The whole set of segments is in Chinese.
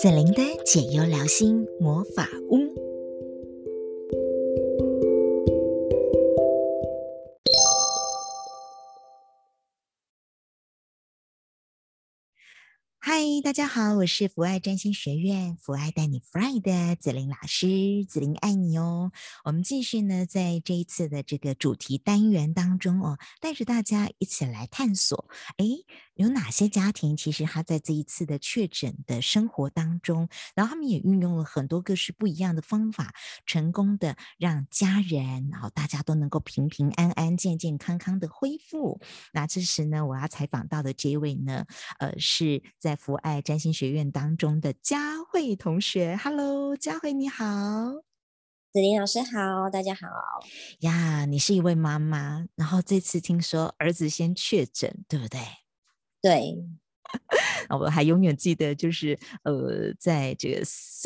子玲的解忧疗心魔法屋。嗨，大家好，我是福爱占星学院福爱带你 Fly 的子玲老师，子玲爱你哦。我们继续呢，在这一次的这个主题单元当中哦，带着大家一起来探索，哎。有哪些家庭其实他在这一次的确诊的生活当中，然后他们也运用了很多各式不一样的方法，成功的让家人，然后大家都能够平平安安、健健康康的恢复。那这时呢，我要采访到的这一位呢，呃，是在福爱占星学院当中的佳慧同学。Hello，佳慧你好，子林老师好，大家好呀。你是一位妈妈，然后这次听说儿子先确诊，对不对？对，我还永远记得，就是呃，在这个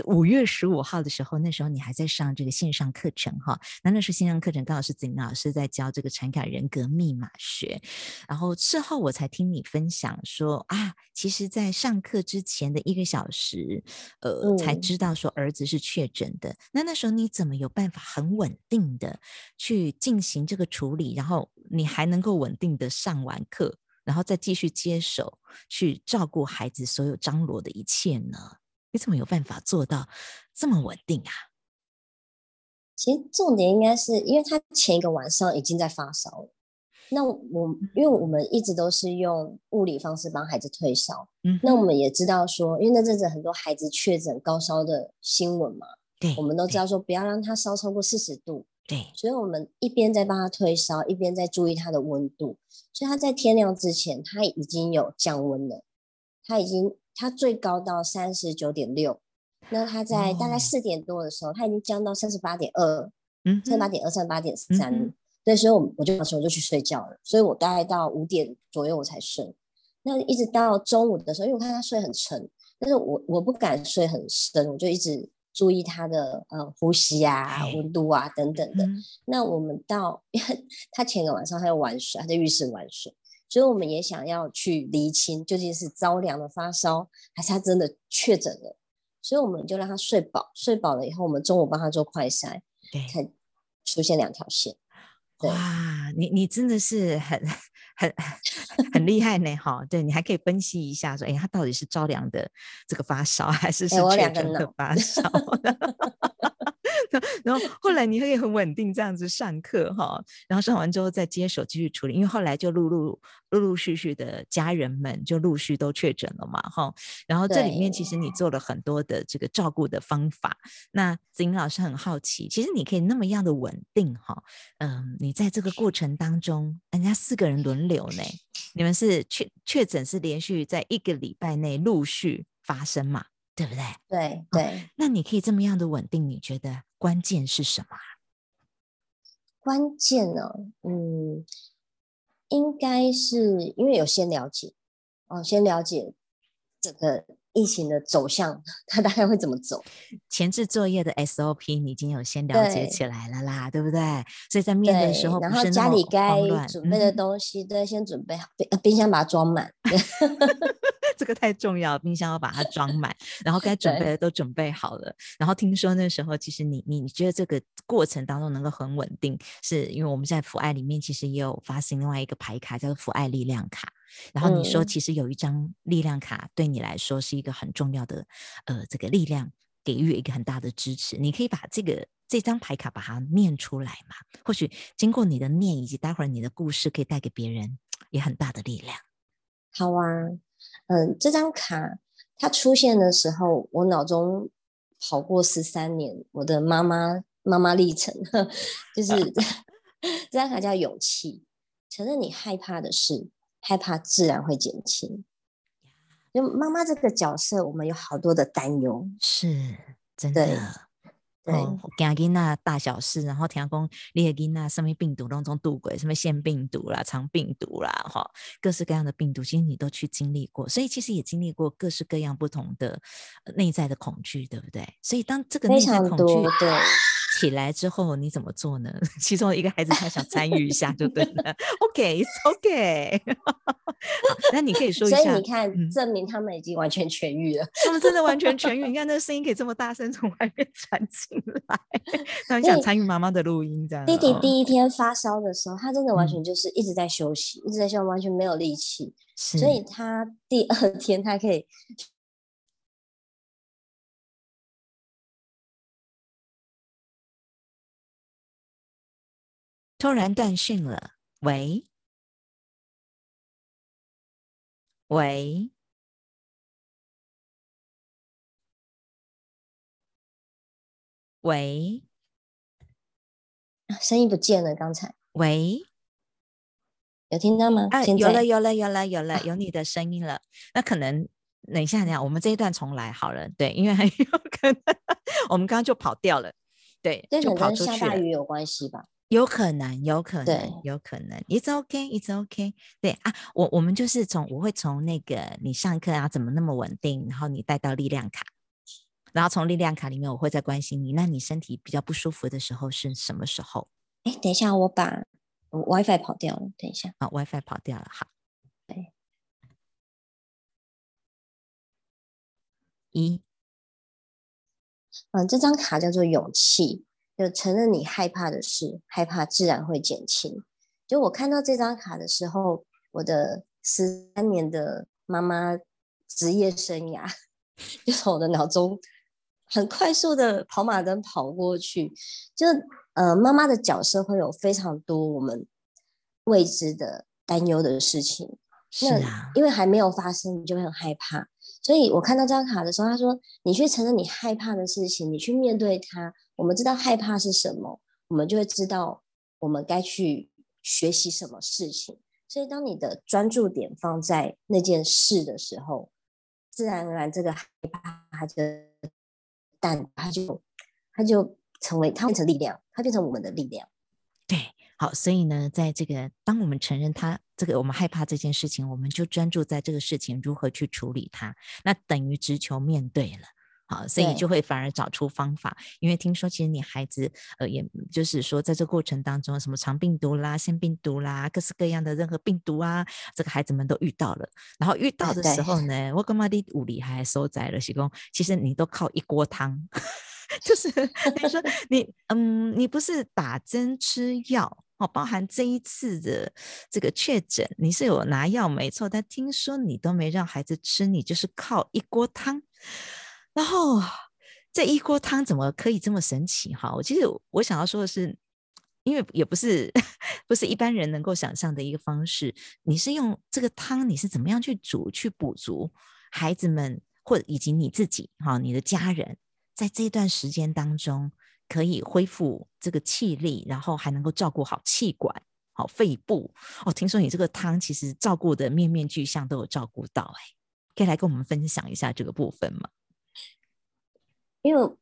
五月十五号的时候，那时候你还在上这个线上课程哈。那那时候线上课程刚好是子玲老师在教这个产卡人格密码学，然后事后我才听你分享说啊，其实，在上课之前的一个小时，呃，才知道说儿子是确诊的。嗯。那那时候你怎么有办法很稳定的去进行这个处理，然后你还能够稳定的上完课？然后再继续接手去照顾孩子所有张罗的一切呢？你怎么有办法做到这么稳定啊？其实重点应该是因为他前一个晚上已经在发烧了。那我因为我们一直都是用物理方式帮孩子退烧，嗯，那我们也知道说，因为那阵子很多孩子确诊高烧的新闻嘛，对，我们都知道说不要让他烧超过四十度。对，所以我们一边在帮他退烧，一边在注意他的温度。所以他在天亮之前，他已经有降温了。他已经，他最高到三十九点六。那他在大概四点多的时候，哦、他已经降到三十八点二，嗯，三十八点二、三十八点三。对，所以我我就那时候我就去睡觉了。所以我大概到五点左右我才睡。那一直到中午的时候，因为我看他睡很沉，但是我我不敢睡很深，我就一直。注意他的呃呼吸啊、温度啊等等的。嗯、那我们到 他前个晚上他要玩水，他在浴室玩水，所以我们也想要去厘清究竟是着凉的发烧，还是他真的确诊了。所以我们就让他睡饱，睡饱了以后，我们中午帮他做快筛，对，才出现两条线。哇，你你真的是很很很厉害呢，哈！对，你还可以分析一下，说，哎，他到底是着凉的这个发烧，还是是确诊的发烧？然后后来你可以很稳定这样子上课哈，然后上完之后再接手继续处理，因为后来就陆陆陆陆续续的家人们就陆续都确诊了嘛哈，然后这里面其实你做了很多的这个照顾的方法。那子英老师很好奇，其实你可以那么样的稳定哈，嗯，你在这个过程当中，人家四个人轮流呢，你们是确确诊是连续在一个礼拜内陆续发生嘛？对不对？对对、哦，那你可以这么样的稳定，你觉得关键是什么？关键呢、哦？嗯，应该是因为有先了解哦，先了解这个疫情的走向，它大概会怎么走？前置作业的 SOP 你已经有先了解起来了啦，对，对不对？所以在面对的时候，然后家里该准备的东西都要先准备好，冰、嗯、冰箱把它装满。这个太重要，冰箱要把它装满，然后该准备的都准备好了。然后听说那时候，其实你你你觉得这个过程当中能够很稳定，是因为我们在福爱里面其实也有发行另外一个牌卡，叫做福爱力量卡。然后你说，其实有一张力量卡对你来说是一个很重要的，呃，这个力量给予一个很大的支持。你可以把这个这张牌卡把它念出来嘛？或许经过你的念，以及待会儿你的故事，可以带给别人也很大的力量。好啊。嗯，这张卡它出现的时候，我脑中跑过十三年我的妈妈妈妈历程，就是 这张卡叫勇气，承认你害怕的事，害怕自然会减轻。就妈妈这个角色，我们有好多的担忧，是真的。对，惊囡仔大小事，然后听讲你的囡仔什么病毒当中度过，什么腺病毒啦、肠病毒啦，哈，各式各样的病毒，其实你都去经历过，所以其实也经历过各式各样不同的内在的恐惧，对不对？所以当这个内在恐惧对起来之后，你怎么做呢？其中一个孩子他想参与一下，就对了。OK，OK，okay, okay. 那你可以说一下，所以你看，嗯、证明他们已经完全痊愈了。他们真的完全痊愈。你看那个声音可以这么大声从外面传进来，他很想参与妈妈的录音这样。弟弟第一天发烧的时候，他真的完全就是一直在休息，嗯、一直在休息，完全没有力气。所以他第二天他可以。突然断讯了，喂，喂，喂，声音不见了，刚才，喂，有听到吗？啊，有了，有了，有了，有了，有你的声音了。啊、那可能等一下，等一下，我们这一段重来好了，对，因为很有可能 我们刚刚就跑掉了，对，就跑出去了。下大雨有关系吧？有可能，有可能，有可能。It's okay, it's okay。对啊，我我们就是从我会从那个你上课啊怎么那么稳定，然后你带到力量卡，然后从力量卡里面我会再关心你。那你身体比较不舒服的时候是什么时候？哎，等一下，我把 WiFi 跑掉了。等一下，啊，WiFi 跑掉了，好。对，一，嗯，这张卡叫做勇气。就承认你害怕的事，害怕自然会减轻。就我看到这张卡的时候，我的十三年的妈妈职业生涯 就从我的脑中很快速的跑马灯跑过去。就呃，妈妈的角色会有非常多我们未知的担忧的事情。是啊，因为还没有发生，你就会很害怕。所以我看到这张卡的时候，他说：“你去承认你害怕的事情，你去面对它。”我们知道害怕是什么，我们就会知道我们该去学习什么事情。所以，当你的专注点放在那件事的时候，自然而然，这个害怕它就淡，它就它就成为它变成力量，它变成我们的力量。对，好，所以呢，在这个当我们承认它这个我们害怕这件事情，我们就专注在这个事情如何去处理它，那等于直球面对了。好，所以就会反而找出方法，因为听说其实你孩子，呃，也就是说，在这过程当中，什么肠病毒啦、腺病毒啦，各式各样的任何病毒啊，这个孩子们都遇到了。然后遇到的时候呢，对我干嘛的物理还收窄了？徐工，其实你都靠一锅汤，就是 你说你，嗯，你不是打针吃药哦，包含这一次的这个确诊，你是有拿药没错，但听说你都没让孩子吃，你就是靠一锅汤。然后这一锅汤怎么可以这么神奇？哈，我其实我想要说的是，因为也不是 不是一般人能够想象的一个方式。你是用这个汤，你是怎么样去煮去补足孩子们或以及你自己哈，你的家人在这段时间当中可以恢复这个气力，然后还能够照顾好气管、好肺部。哦，听说你这个汤其实照顾的面面俱相都有照顾到，哎，可以来跟我们分享一下这个部分吗？因为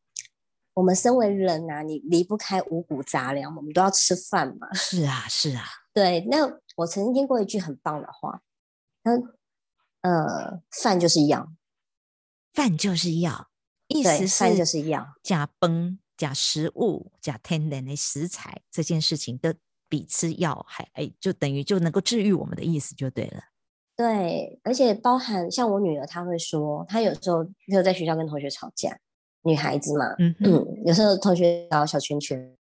我们身为人、啊，你离不开五谷杂粮，我们都要吃饭嘛。是啊，是啊。对，那我曾经听过一句很棒的话，那呃，饭就是药，饭就是药，意思是饭就是药，加崩加食物假天然的食材这件事情的比吃药还哎，就等于就能够治愈我们的意思就对了。对，而且包含像我女儿，她会说，她有时候就在学校跟同学吵架。女孩子嘛，嗯，嗯，有时候同学搞小圈圈，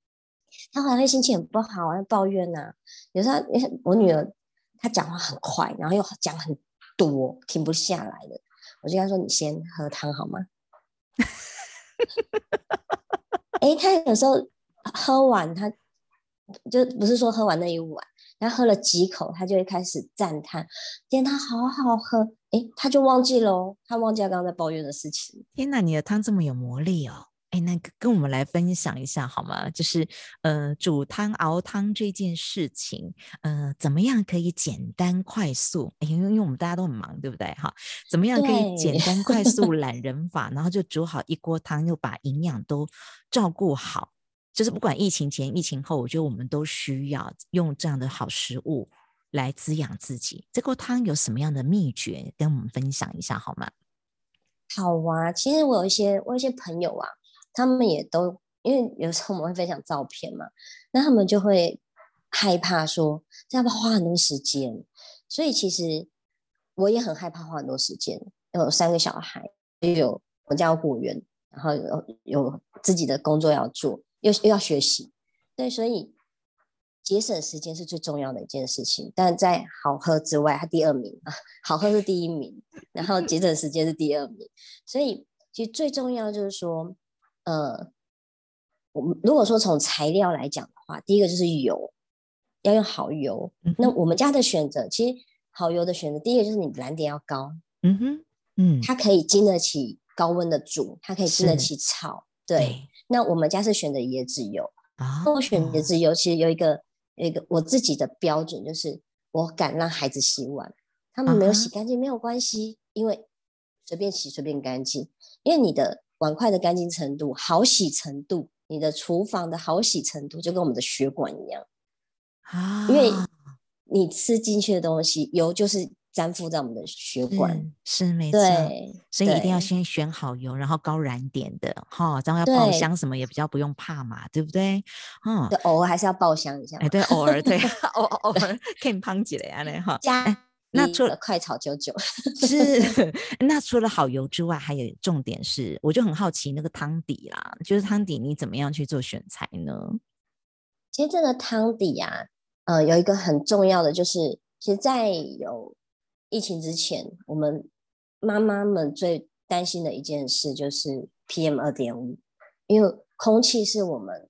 她后来会心情很不好，要抱怨呐、啊。有时候我女儿她讲话很快，然后又讲很多，停不下来的。我就跟她说：“你先喝汤好吗？” 哎、他，有时候喝完，他就不是说喝完那一碗。他喝了几口，他就会开始赞叹：“天，汤好好喝！”哎，他就忘记了，他忘记了刚刚在抱怨的事情。天哪，你的汤这么有魔力哦！诶，那个跟我们来分享一下好吗？就是呃，煮汤熬汤这件事情，呃，怎么样可以简单快速？诶，因为因为我们大家都很忙，对不对？哈，怎么样可以简单快速 懒人法？然后就煮好一锅汤，又把营养都照顾好。就是不管疫情前、疫情后，我觉得我们都需要用这样的好食物来滋养自己。这锅汤有什么样的秘诀，跟我们分享一下好吗？好啊，其实我有一些我有一些朋友啊，他们也都因为有时候我们会分享照片嘛，那他们就会害怕说这样会花很多时间，所以其实我也很害怕花很多时间，有三个小孩，又有我家有果园，然后有有自己的工作要做，又又要学习，对，所以节省时间是最重要的一件事情。但在好喝之外，它第二名啊，好喝是第一名，然后节省时间是第二名。所以其实最重要就是说，呃，我们如果说从材料来讲的话，第一个就是油，要用好油。那我们家的选择，其实。好油的选择，第一个就是你燃点要高，嗯哼，嗯，它可以经得起高温的煮，它可以经得起炒，对，对。那我们家是选的椰子油啊，我选椰子油其实有一个有一个我自己的标准，就是我敢让孩子洗碗，他们没有洗干净、啊、没有关系，因为随便洗随便干净，因为你的碗筷的干净程度、好洗程度，你的厨房的好洗程度，就跟我们的血管一样啊，因为。你吃进去的东西，油就是粘附在我们的血管，是，是没错。所以一定要先选好油，然后高燃点的哈，这样要爆香什么也比较不用怕嘛，对不对？嗯，对，偶尔还是要爆香一下。哎，对，偶尔对，偶偶尔可以胖起来啊，哈。那除了快炒九九 是，那除了好油之外，还有重点是，我就很好奇那个汤底啦，就是汤底你怎么样去做选材呢？其实这个汤底啊。呃，有一个很重要的就是，其实，在有疫情之前，我们妈妈们最担心的一件事就是 PM 二点五，因为空气是我们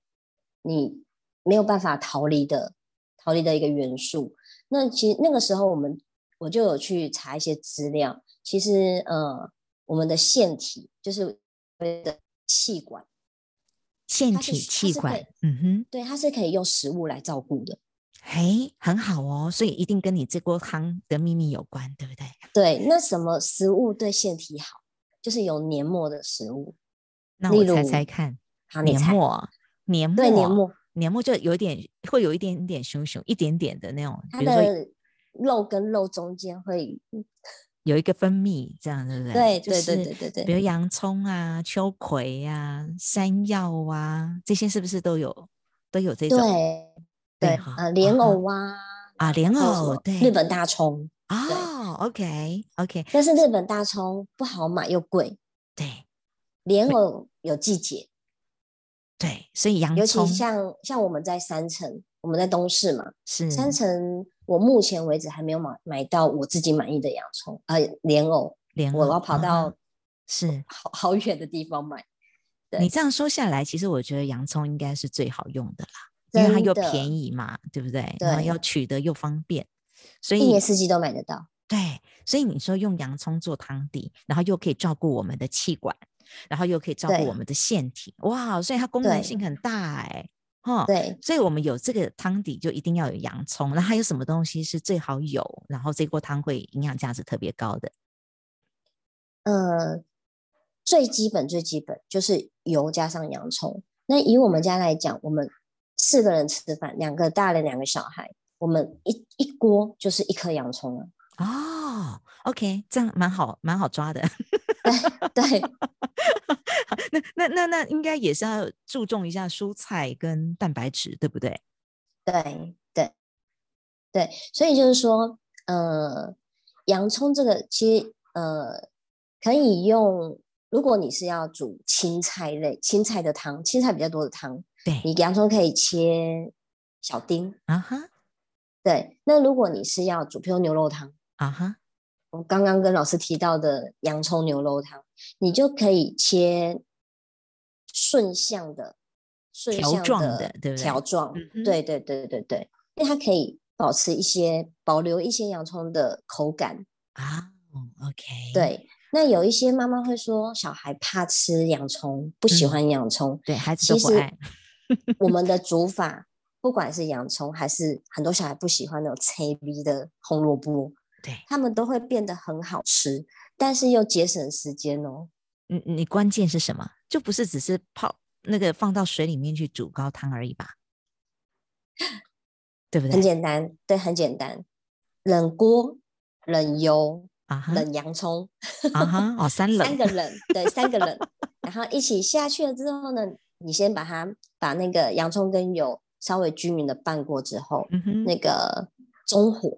你没有办法逃离的逃离的一个元素。那其实那个时候，我们我就有去查一些资料，其实呃，我们的腺体就是的气管，腺体气管，嗯哼，对，它是可以用食物来照顾的。嘿，很好哦，所以一定跟你这锅汤的秘密有关，对不对？对，那什么食物对腺体好？就是有黏膜的食物。那我猜猜看，好，黏膜，黏膜，对，黏膜，黏膜就有点会有一点点熊熊，一点点的那种。它的肉跟肉中间会有一个分泌，这样对不对？对对对对对对。比如洋葱啊、秋葵啊、山药啊，这些是不是都有都有这种？对。对啊，莲藕啊啊，莲藕对，日本大葱哦，OK OK，但是日本大葱不好买又贵，对，莲藕有季节，对，所以洋葱，尤其像像我们在山城，我们在东市嘛，是山城，我目前为止还没有买买到我自己满意的洋葱，呃，莲藕，莲藕，我要跑到是 好好远的地方买。你这样说下来，其实我觉得洋葱应该是最好用的啦。因为它又便宜嘛，对不对？对，然后要取得又方便，所以一年四季都买得到。对，所以你说用洋葱做汤底，然后又可以照顾我们的气管，然后又可以照顾我们的腺体，哇！所以它功能性很大哎，哈。对，所以我们有这个汤底就一定要有洋葱。那还有什么东西是最好有，然后这锅汤会营养价值特别高的？呃，最基本最基本就是油加上洋葱。那以我们家来讲，我们四个人吃饭，两个大人，两个小孩，我们一一锅就是一颗洋葱了。哦，OK，这样蛮好，蛮好抓的。对，对 那那那那应该也是要注重一下蔬菜跟蛋白质，对不对？对对对，所以就是说，呃，洋葱这个其实呃可以用，如果你是要煮青菜类青菜的汤，青菜比较多的汤。对，你洋葱可以切小丁啊哈。Uh. 对，那如果你是要煮，譬如牛肉汤啊哈，uh. 我刚刚跟老师提到的洋葱牛肉汤，你就可以切顺向的、顺向的条状的，对不对？条状，对对对对对，因为它可以保持一些、保留一些洋葱的口感啊。Uh, OK，对。那有一些妈妈会说，小孩怕吃洋葱，不喜欢洋葱，嗯、对孩子都不爱。我们的煮法，不管是洋葱还是很多小孩不喜欢那种脆皮的红萝卜，对，他们都会变得很好吃，但是又节省时间哦。你你关键是什么？就不是只是泡那个放到水里面去煮高汤而已吧？对不对？很简单，对，很简单，冷锅冷油啊，uh -huh. 冷洋葱啊哈，哦，三冷，三个冷，对，三个冷，然后一起下去了之后呢？你先把它把那个洋葱跟油稍微均匀的拌过之后，嗯、那个中火，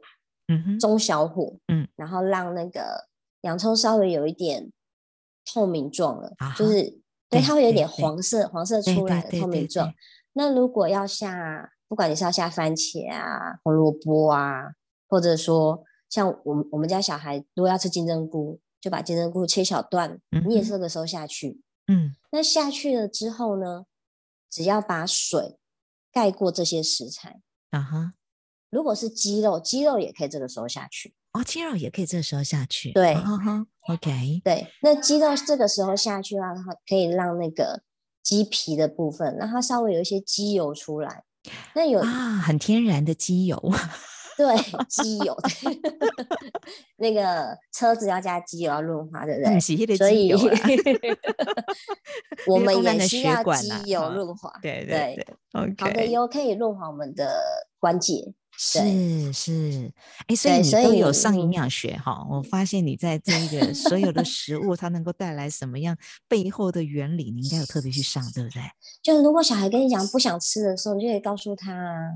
嗯，中小火，嗯，然后让那个洋葱稍微有一点透明状了，啊、就是对，它会有点黄色，黄色出来的透明状。那如果要下，不管你是要下番茄啊、红萝卜啊，或者说像我们我们家小孩如果要吃金针菇，就把金针菇切小段，嗯、你也是这个时候下去。嗯，那下去了之后呢，只要把水盖过这些食材。啊哈，如果是肌肉，肌肉也可以这个时候下去。哦，肌肉也可以这个时候下去。对，，OK。对，那肌肉这个时候下去的话，可以让那个鸡皮的部分，让它稍微有一些鸡油出来。那有啊，很天然的鸡油。对，机油，那个车子要加机油要润滑，对不对？所以 我们也需要机油润滑。对对对，好的油可以润滑我们的关节。是是，哎，所以你都有上营养学哈？我发现你在这个所有的食物，它能够带来什么样背后的原理，你应该有特别去上，对不对？就如果小孩跟你讲不想吃的时候，你就可以告诉他。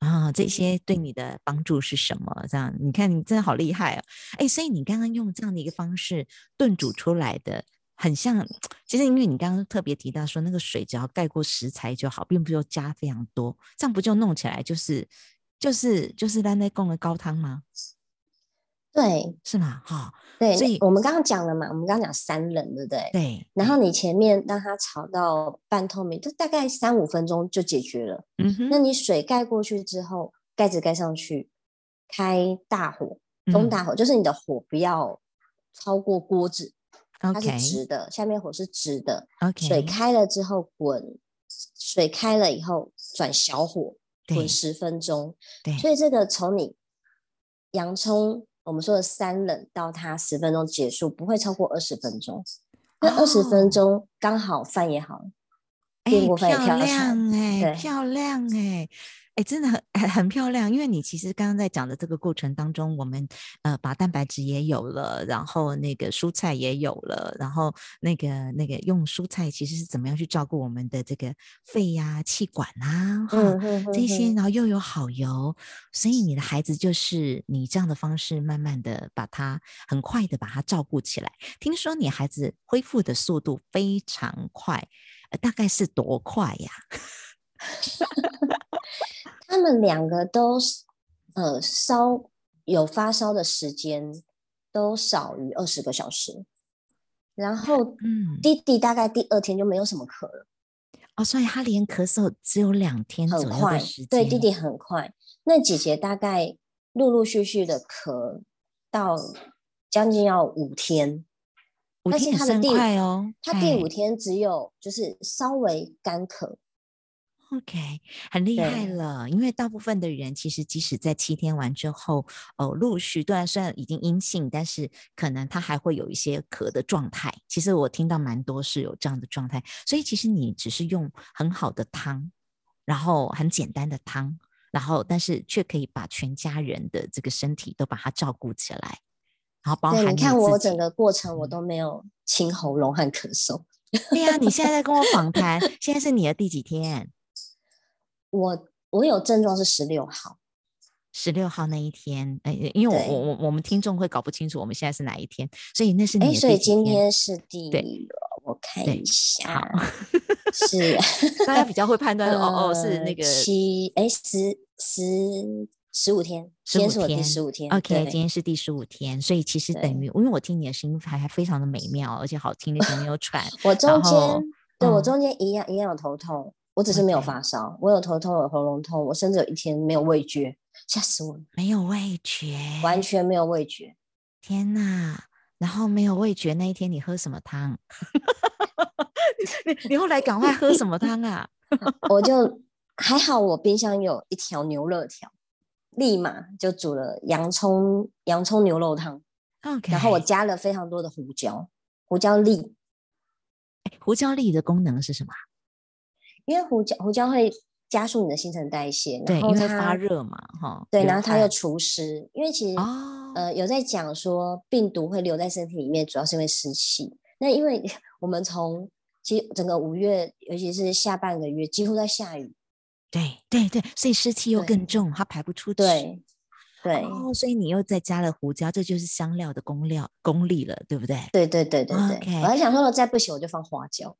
啊，这些对你的帮助是什么？这样你看，你真的好厉害哦！哎，所以你刚刚用这样的一个方式炖煮出来的，很像。其实因为你刚刚特别提到说，那个水只要盖过食材就好，并不用加非常多，这样不就弄起来就是就是就是在那供的高汤吗？对，是吗？哈，对，所以我们刚刚讲了嘛，我们刚刚讲三冷，对不对？对。然后你前面让它炒到半透明，就大概三五分钟就解决了。嗯哼。那你水盖过去之后，盖子盖上去，开大火，中大火，嗯、就是你的火不要超过锅子，okay, 它是直的，下面火是直的。OK。水开了之后滚，水开了以后转小火滚十分钟。对。所以这个从你洋葱。我们说的三冷到它十分钟结束，不会超过二十分钟。那二十分钟刚好饭也好了，电锅饭也漂亮哎，漂亮哎。哎，真的很很很漂亮，因为你其实刚刚在讲的这个过程当中，我们呃把蛋白质也有了，然后那个蔬菜也有了，然后那个那个用蔬菜其实是怎么样去照顾我们的这个肺呀、啊、气管啊，哈、嗯嗯嗯，这些，然后又有好油，所以你的孩子就是你这样的方式，慢慢的把他很快的把他照顾起来。听说你孩子恢复的速度非常快，呃，大概是多快呀？他们两个都，呃，烧有发烧的时间都少于二十个小时，然后，嗯，弟弟大概第二天就没有什么咳了，哦，所以他连咳嗽只有两天左右的时间，对，弟弟很快，那姐姐大概陆陆续续的咳到将近要五天，五天很快哦，他第五天只有就是稍微干咳。OK，很厉害了。因为大部分的人其实即使在七天完之后，哦，陆续虽然虽然已经阴性，但是可能他还会有一些咳的状态。其实我听到蛮多是有这样的状态，所以其实你只是用很好的汤，然后很简单的汤，然后但是却可以把全家人的这个身体都把它照顾起来，然后包含你，你看我整个过程我都没有清喉咙和咳嗽。对呀、啊，你现在在跟我访谈，现在是你的第几天？我我有症状是十六号，十六号那一天，哎，因为我我我我们听众会搞不清楚我们现在是哪一天，所以那是你的第几天？所以今天是第，对，我看一下，好，是。大家比较会判断，哦哦，是那个七，哎，十十十五天，十五天，十五天，OK，今天是第十五天，所以其实等于，因为我听你的声音还还非常的美妙，而且好听，你没有喘，我中间，对我中间一样一样有头痛。我只是没有发烧.我有头痛，有喉咙痛，我甚至有一天没有味觉，吓死我了！没有味觉，完全没有味觉，天哪！然后没有味觉那一天，你喝什么汤？你你后来赶快喝什么汤啊？我就还好，我冰箱有一条牛肋条，立马就煮了洋葱洋葱牛肉汤。OK，然后我加了非常多的胡椒，胡椒粒。胡椒粒的功能是什么？因为胡椒胡椒会加速你的新陈代谢，对，因为它发热嘛，哈，对，然后它又除湿。因为其实、哦、呃有在讲说病毒会留在身体里面，主要是因为湿气。那因为 我们从其实整个五月，尤其是下半个月，几乎在下雨。对对对，所以湿气又更重，它排不出去。对，对哦，所以你又再加了胡椒，这就是香料的功料功力了，对不对？对对对对对。Okay. 我还想说，我再不行我就放花椒。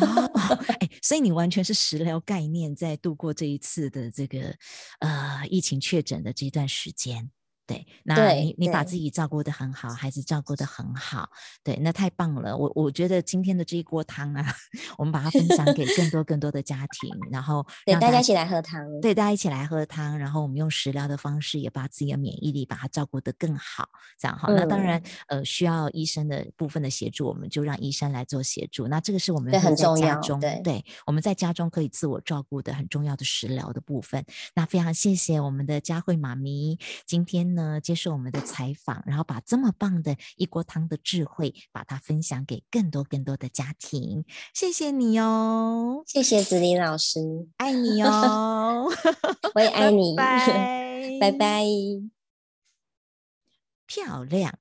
哦，哎，所以你完全是食疗概念在度过这一次的这个呃疫情确诊的这段时间。对，那你你把自己照顾的很好，孩子照顾的很好，对，那太棒了。我我觉得今天的这一锅汤啊，我们把它分享给更多更多的家庭，然后 对大家一起来喝汤，对，大家一起来喝汤，然后我们用食疗的方式，也把自己的免疫力把它照顾的更好，这样好。嗯、那当然，呃，需要医生的部分的协助，我们就让医生来做协助。那这个是我们很重要，对，对，我们在家中可以自我照顾的很重要的食疗的部分。那非常谢谢我们的佳慧妈咪，今天呢接受我们的。采访，然后把这么棒的一锅汤的智慧，把它分享给更多更多的家庭。谢谢你哦，谢谢子琳老师，爱你哦，我也爱 你，拜拜，拜拜，漂亮。